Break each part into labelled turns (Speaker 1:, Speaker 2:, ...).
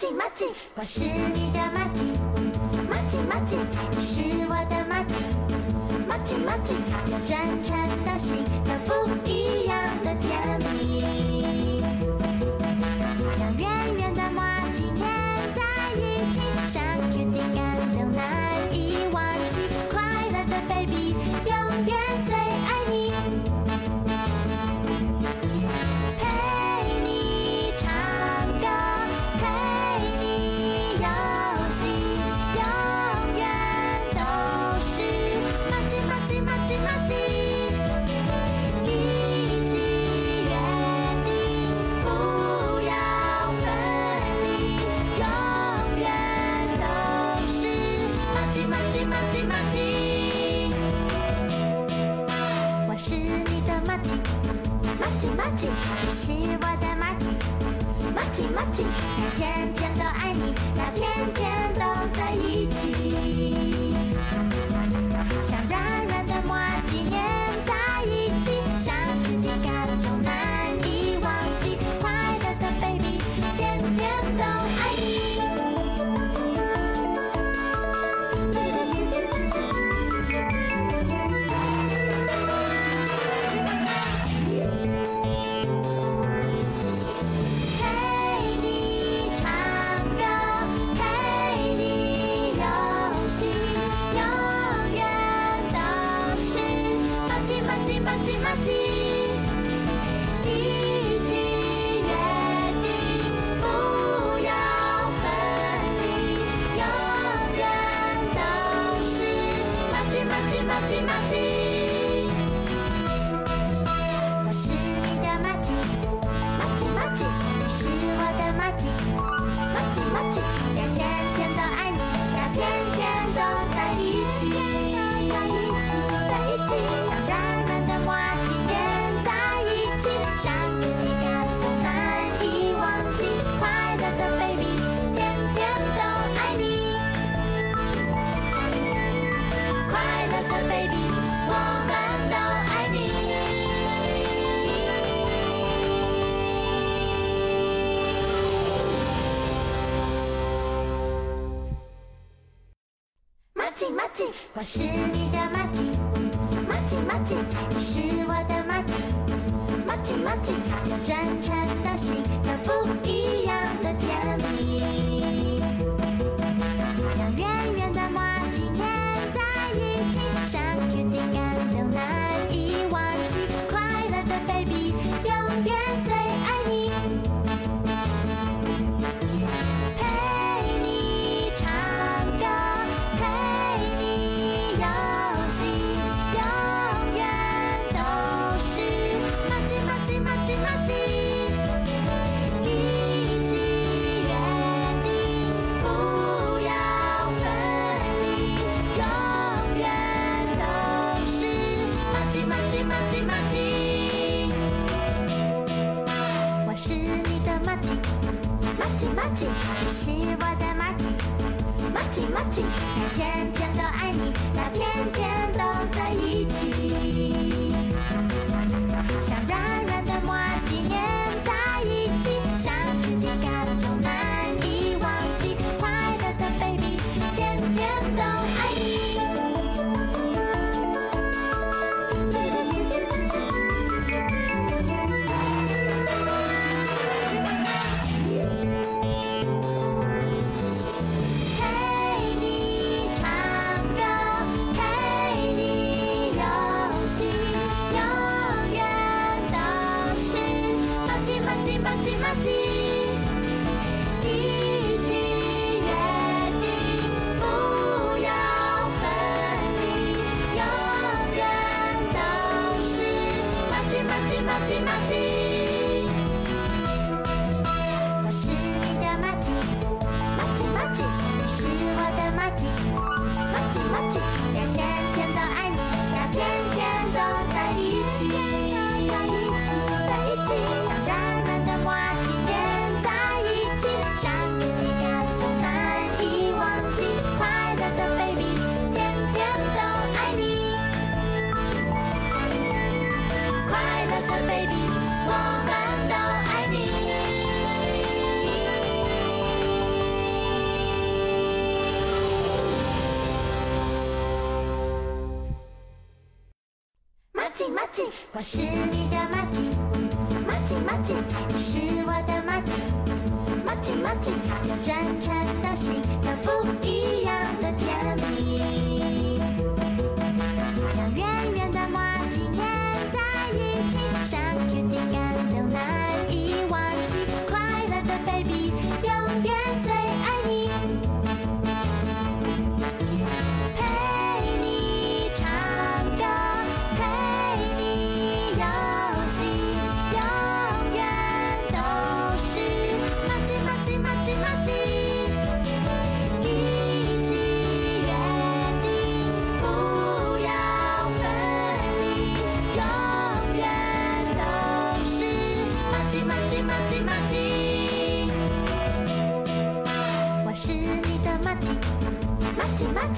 Speaker 1: 吉麻吉，我是你的麻吉，麻吉麻吉，你是我的麻吉，麻吉麻吉，要真诚的心，要不一样的甜蜜。你是我的麻吉，我是你的马吉，马吉马吉，你是我的马吉，马吉马吉，有真诚的心，有不一样的甜麻吉，你是我的麻吉，麻吉麻吉，要天天都爱你，要天天都在一起。Magic. 我是你的马吉，马吉马吉，你是我的马吉，马吉马吉，要真诚的心，要不一。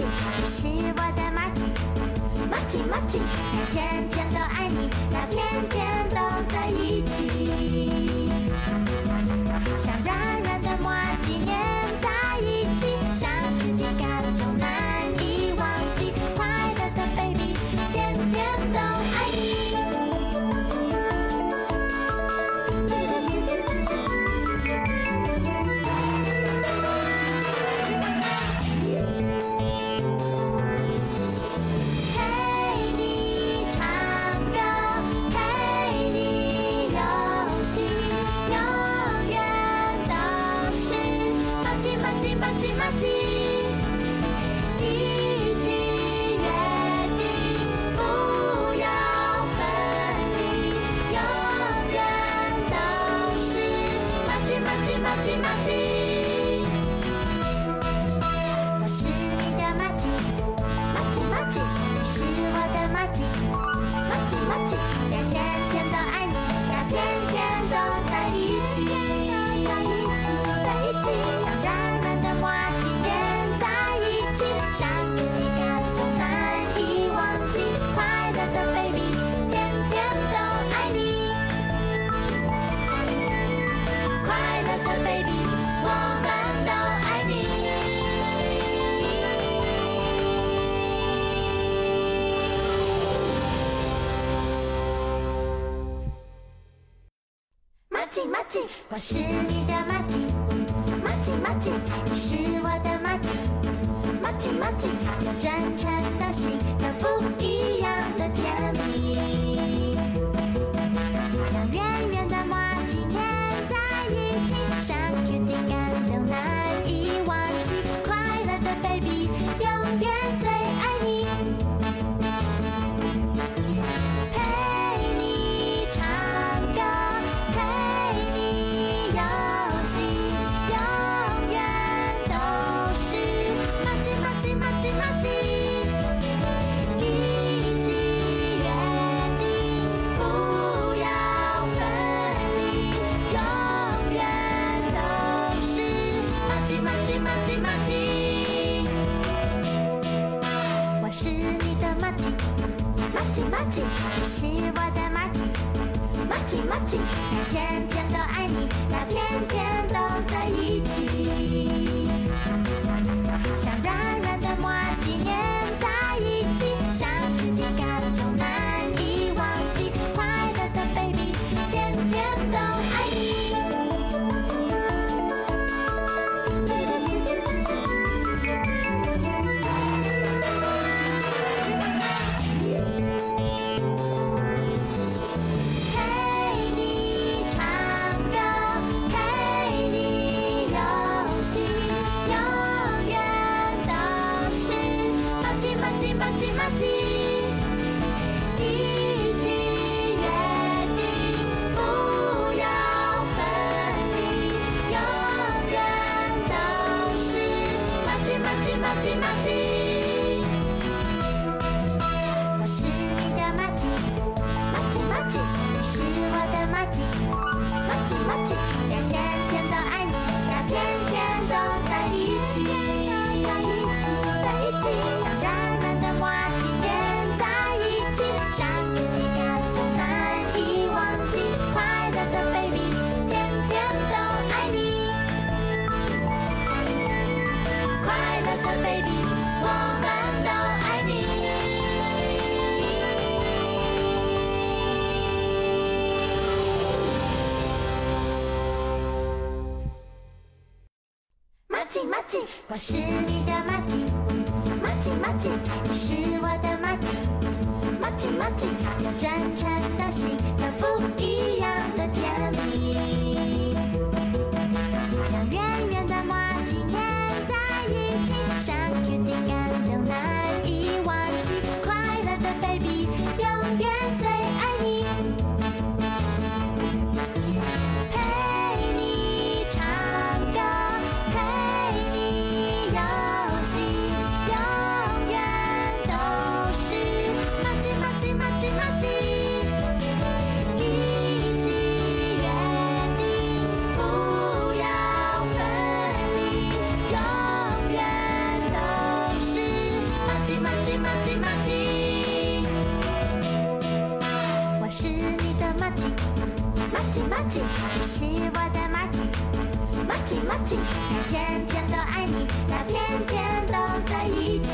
Speaker 1: watching. ちまち马奇马奇，我是你的马奇。马奇马奇，你是我的马奇。马奇马奇，要争气。亲妈亲，他天天都爱你，他天天都在一起。吉，我是你的马吉，马吉马吉，你是我的马吉，马吉马吉，要真诚的心，有不一样的甜玛吉玛吉，我是你的玛吉，玛吉玛吉，你是我的玛吉，玛吉玛吉，他天天都爱你，他天天都在一起。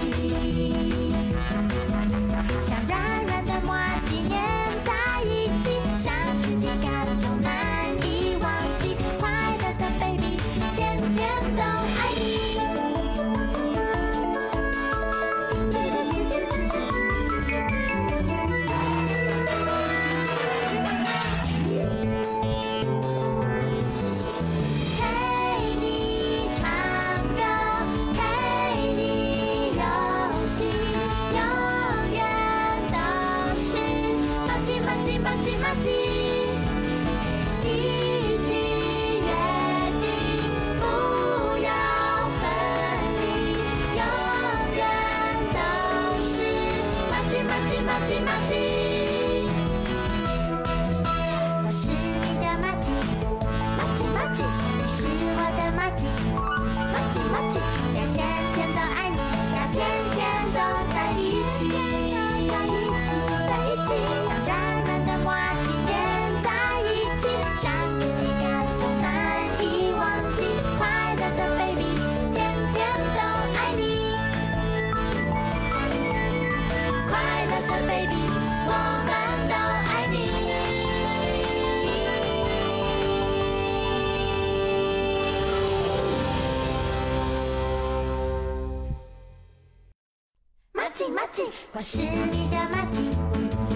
Speaker 1: 我是你的马吉，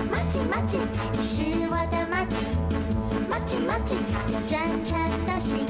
Speaker 1: 马吉马吉，你是我的马吉，马吉马吉，有真诚的心，